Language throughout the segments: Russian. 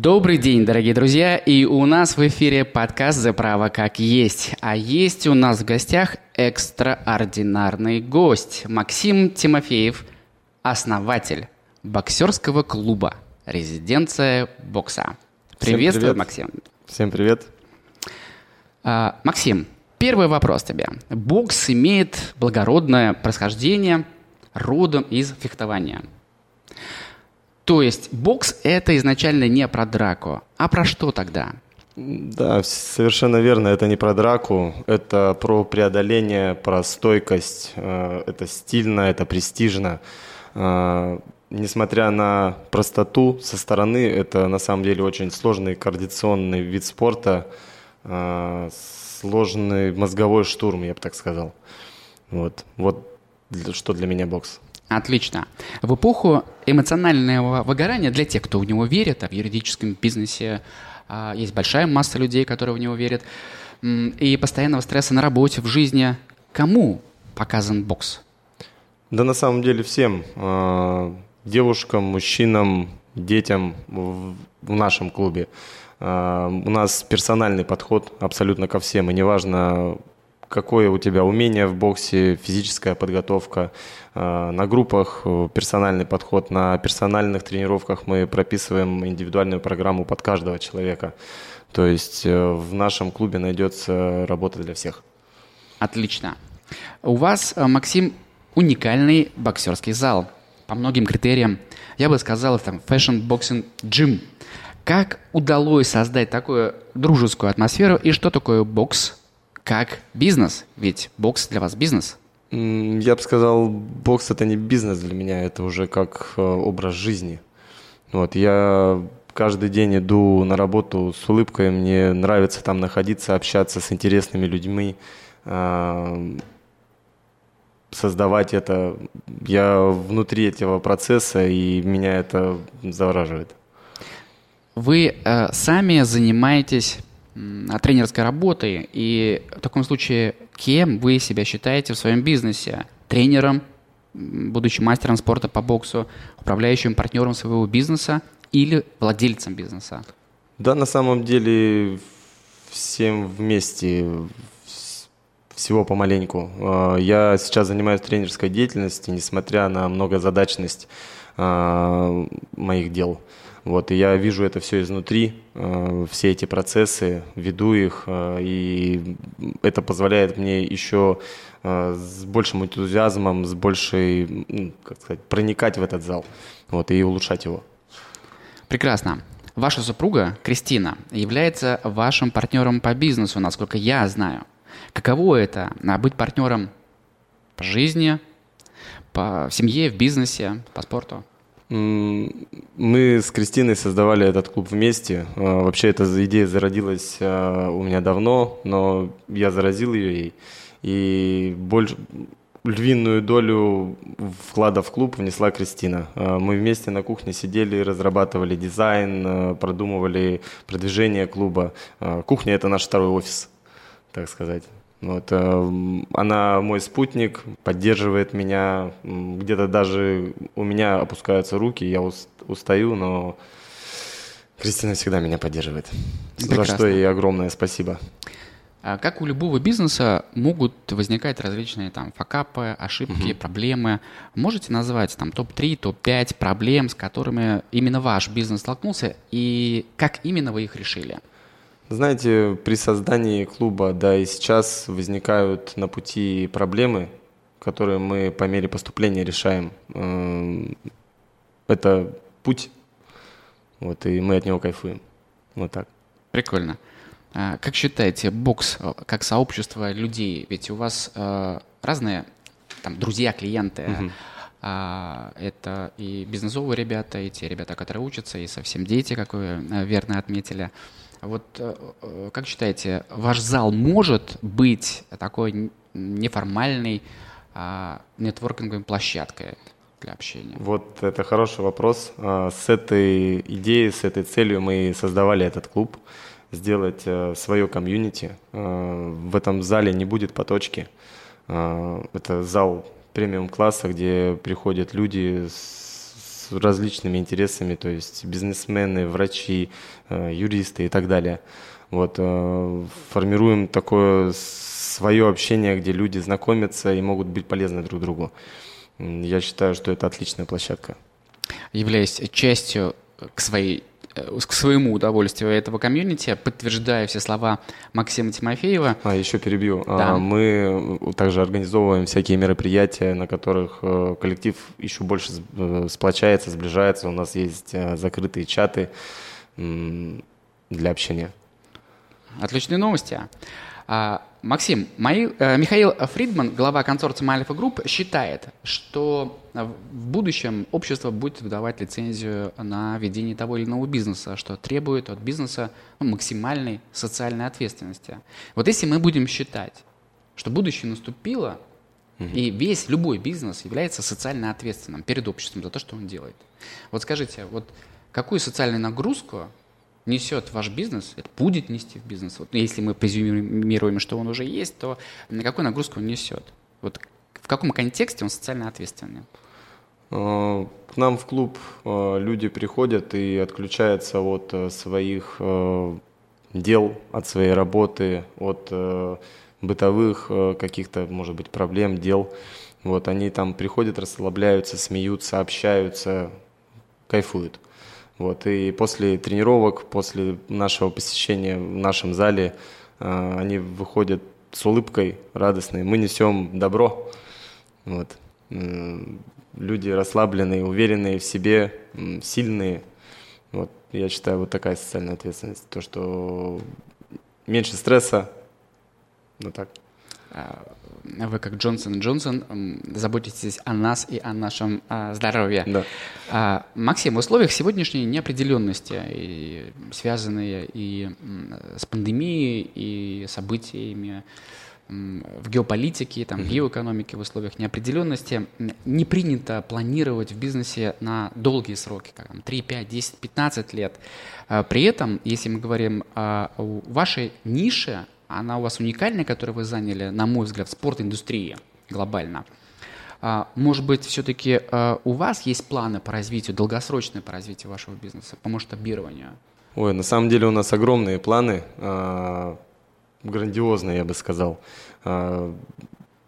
Добрый день, дорогие друзья, и у нас в эфире подкаст «За право как есть». А есть у нас в гостях экстраординарный гость Максим Тимофеев, основатель боксерского клуба «Резиденция бокса». Приветствую, привет. Максим. Всем привет. А, Максим, первый вопрос тебе. Бокс имеет благородное происхождение родом из фехтования. То есть бокс это изначально не про драку, а про что тогда? Да, совершенно верно. Это не про драку, это про преодоление, про стойкость. Э, Это стильно, это престижно. Э, Несмотря на простоту со стороны, это на самом деле очень сложный координационный вид спорта, э, сложный мозговой штурм, я бы так сказал. Вот, вот что для меня бокс. Отлично. В эпоху эмоционального выгорания для тех, кто в него верит, а в юридическом бизнесе а, есть большая масса людей, которые в него верят, и постоянного стресса на работе, в жизни, кому показан бокс? Да на самом деле всем. э, Девушкам, мужчинам, детям в нашем клубе. Э, У нас персональный подход абсолютно ко всем. И неважно, какое у тебя умение в боксе, физическая подготовка. Э, На группах э, персональный подход, на персональных тренировках мы прописываем индивидуальную программу под каждого человека. То есть э, в нашем клубе найдется работа для всех. Отлично. У вас, Максим, уникальный боксерский зал. По многим критериям, я бы сказал, там fashion boxing gym. Как удалось создать такую дружескую атмосферу и что такое бокс как бизнес? Ведь бокс для вас бизнес. Я бы сказал, бокс это не бизнес для меня, это уже как э, образ жизни. Вот, я каждый день иду на работу с улыбкой, мне нравится там находиться, общаться с интересными людьми, а, создавать это. Я внутри этого процесса, и меня это завораживает. Вы э, сами занимаетесь тренерской работой, и в таком случае кем вы себя считаете в своем бизнесе? Тренером, будучи мастером спорта по боксу, управляющим партнером своего бизнеса или владельцем бизнеса? Да, на самом деле всем вместе, вс- всего помаленьку. Э, Я сейчас занимаюсь тренерской деятельностью, несмотря на многозадачность э, моих дел. Вот, и я вижу это все изнутри, э, все эти процессы, веду их, э, и это позволяет мне еще э, с большим энтузиазмом, с большей, как сказать, проникать в этот зал, вот, и улучшать его. Прекрасно. Ваша супруга, Кристина, является вашим партнером по бизнесу, насколько я знаю. Каково это а, быть партнером по жизни, по семье, в бизнесе, по спорту? Мы с Кристиной создавали этот клуб вместе. Э, Вообще эта идея зародилась э, у меня давно, но я заразил ее ей. И больш... львиную долю вклада в клуб внесла Кристина. Э, Мы вместе на кухне сидели, разрабатывали дизайн, продумывали продвижение клуба. Кухня – это наш второй офис, так сказать. Вот, э, она мой спутник, поддерживает меня. Где-то даже у меня опускаются руки, я ус- устаю, но Кристина всегда меня поддерживает. За Прекрасно. что ей огромное спасибо. А Как у любого бизнеса могут возникать различные там факапы, ошибки, проблемы. Можете назвать там топ-3, топ-5 проблем, с которыми именно ваш бизнес столкнулся, и как именно вы их решили? Знаете, при создании клуба, да, и сейчас возникают на пути проблемы, которые мы по мере поступления решаем. Эм, Это путь, вот, и мы от него кайфуем. Вот так. Прикольно. А, Как считаете, бокс э, как сообщество людей, ведь у вас э, разные там друзья, клиенты, а, это и бизнесовые ребята, и те ребята, которые учатся, и совсем дети, как вы э, верно отметили. Вот э, э, как считаете, ваш зал может быть такой неформальной а, нетворкинговой площадкой для общения? Вот это хороший вопрос. А, С этой идеей, с этой целью мы создавали этот клуб. Сделать э, свое комьюнити. Э, В этом зале не будет поточки. Это зал премиум класса, где приходят люди с различными интересами, то есть бизнесмены, врачи, э, юристы и так далее. Вот, э, формируем такое свое общение, где люди знакомятся и могут быть полезны друг другу. Я считаю, что это отличная площадка. Являясь частью к своей к своему удовольствию этого комьюнити, подтверждая все слова Максима Тимофеева. А, еще перебью. А, да. Мы также организовываем всякие мероприятия, на которых э, коллектив еще больше э, сплочается, сближается. У нас есть закрытые чаты для общения. Отличные новости. А, Максим, мои, э, Михаил Фридман, глава консорциума Альфа Групп, считает, что в будущем общество будет выдавать лицензию на ведение того или иного бизнеса, что требует от бизнеса ну, максимальной социальной ответственности. Вот если мы будем считать, что будущее наступило, угу. и весь любой бизнес является социально ответственным перед обществом за то, что он делает. Вот скажите, вот какую социальную нагрузку несет ваш бизнес, будет нести в бизнес. Вот если мы презюмируем, что он уже есть, то на какую нагрузку он несет? Вот в каком контексте он социально ответственный? А, к нам в клуб а, люди приходят и отключаются от э, своих э, дел, от своей работы, от э, бытовых каких-то, может быть, проблем, дел. Вот они там приходят, расслабляются, смеются, общаются, кайфуют. Вот, и после тренировок, после нашего посещения в нашем зале, э, они выходят с улыбкой радостной. Мы несем добро. Вот. Люди расслабленные, уверенные в себе, сильные. Вот, я считаю, вот такая социальная ответственность. То, что меньше стресса. Вот так. Вы как Джонсон Джонсон заботитесь о нас и о нашем а, здоровье. Да. А, Максим, в условиях сегодняшней неопределенности, и, связанные и с пандемией, и событиями в геополитике, там, в геоэкономике, в условиях неопределенности, не принято планировать в бизнесе на долгие сроки, как там, 3, 5, 10, 15 лет. А, при этом, если мы говорим о вашей нише, она у вас уникальная, которую вы заняли, на мой взгляд, спорт-индустрии глобально. А, может быть, все-таки а, у вас есть планы по развитию, долгосрочные по развитию вашего бизнеса, по масштабированию? Ой, на самом деле у нас огромные планы, а, грандиозные, я бы сказал.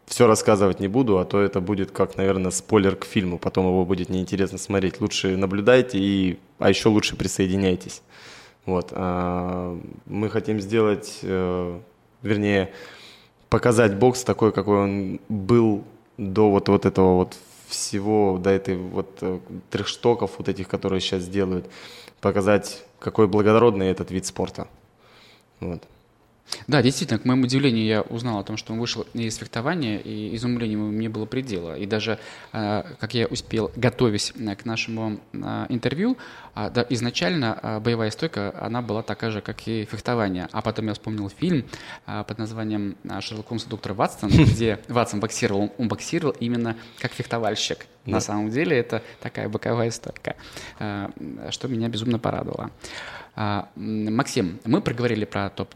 Все рассказывать не буду, а то это будет как, наверное, спойлер к фильму, потом его будет неинтересно смотреть. Лучше наблюдайте и, а еще лучше присоединяйтесь. Вот. Мы хотим сделать э, вернее, показать бокс такой, какой он был до вот, вот этого вот всего, до этой вот э, трехштоков вот этих, которые сейчас делают, показать, какой благородный этот вид спорта. Вот. Да, действительно, к моему удивлению, я узнал о том, что он вышел из фехтования, и изумлению мне было предела. И даже, а, как я успел, готовясь э, к нашему а, интервью, а, изначально боевая стойка, она была такая же, как и фехтование. А потом я вспомнил фильм под названием «Шерлок Холмс и доктор Ватсон», где Ватсон боксировал, он боксировал именно как фехтовальщик. Да. На самом деле это такая боковая стойка, что меня безумно порадовало. Максим, мы проговорили про топ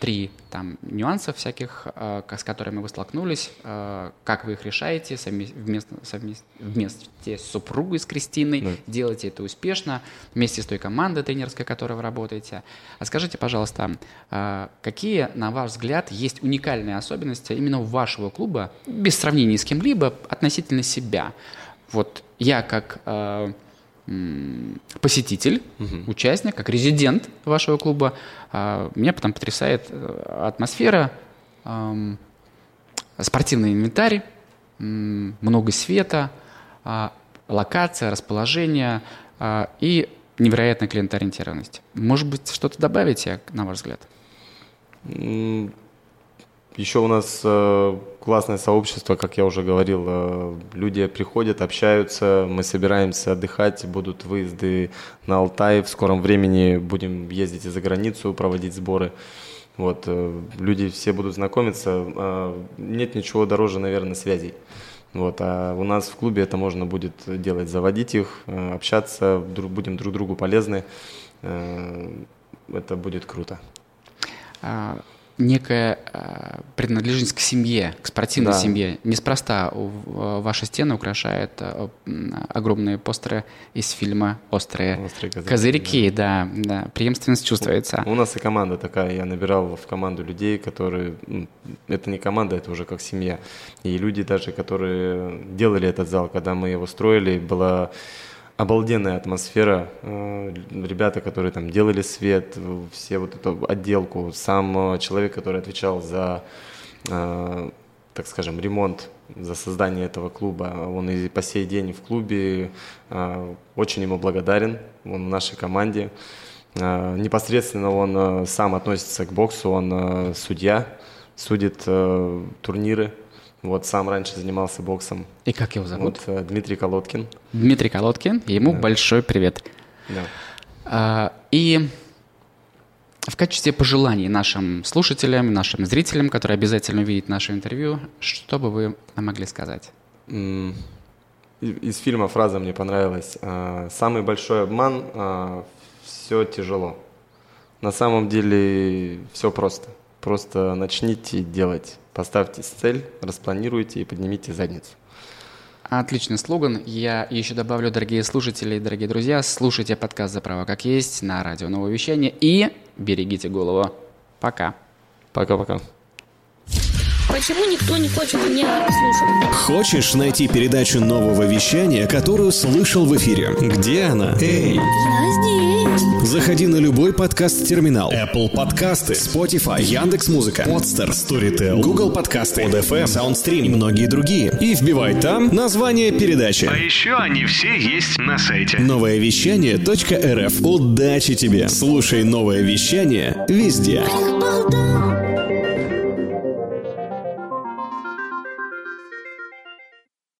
три там нюанса всяких, э, с которыми вы столкнулись, э, как вы их решаете совместно, совместно, вместе с супругой, с Кристиной, да. делаете это успешно, вместе с той командой тренерской, которой вы работаете. А скажите, пожалуйста, э, какие, на ваш взгляд, есть уникальные особенности именно вашего клуба, без сравнения с кем-либо, относительно себя? Вот я как посетитель, угу. участник, как резидент вашего клуба. А, меня потом потрясает э, атмосфера, спортивный инвентарь, много света, а, локация, расположение а, и невероятная клиентоориентированность. Может быть, что-то добавите, на ваш взгляд? Еще у нас э, классное сообщество, как я уже говорил. Э, люди приходят, общаются, мы собираемся отдыхать, будут выезды на Алтай. В скором времени будем ездить и за границу, проводить сборы. Вот, э, люди все будут знакомиться. Э, нет ничего дороже, наверное, связей. Вот, а у нас в клубе это можно будет делать, заводить их, общаться, друг, будем друг другу полезны. Это будет круто. Некая э, принадлежность к семье, к спортивной да. семье. Неспроста у, ваши стены украшают э, огромные постеры из фильма «Острые, Острые козырьки». козырьки да. Да, да, преемственность чувствуется. У, у нас и команда такая. Я набирал в команду людей, которые... Это не команда, это уже как семья. И люди даже, которые делали этот зал, когда мы его строили, была обалденная атмосфера. Э, ребята, которые там делали свет, все вот эту отделку, сам э, человек, который отвечал за, э, так скажем, ремонт, за создание этого клуба, он и по сей день в клубе, очень ему благодарен, он в нашей команде. Непосредственно он сам относится к боксу, он судья, судит турниры вот сам раньше занимался боксом. И как его зовут? Вот, э, Дмитрий Колодкин. Дмитрий Колодкин, ему да. большой привет. Да. А, и в качестве пожеланий нашим слушателям, нашим зрителям, которые обязательно увидят наше интервью, что бы вы могли сказать? Из фильма фраза мне понравилась. А, Самый большой обман а, – все тяжело. На самом деле все просто. Просто начните делать. Поставьте цель, распланируйте и поднимите задницу. Отличный слоган. Я еще добавлю, дорогие слушатели, дорогие друзья, слушайте подкаст «За право как есть» на радио «Новое вещание» и берегите голову. Пока. Пока-пока. Почему никто не хочет меня слушать? Хочешь найти передачу нового вещания, которую слышал в эфире? Где она? Эй! Я здесь. Заходи на любой подкаст-терминал. Apple подкасты, Spotify, Яндекс.Музыка, Podster, Storytel, Google подкасты, ODFM, SoundStream и многие другие. И вбивай там название передачи. А еще они все есть на сайте. Новое вещание.рф. Удачи тебе! Слушай новое вещание везде. Болтал.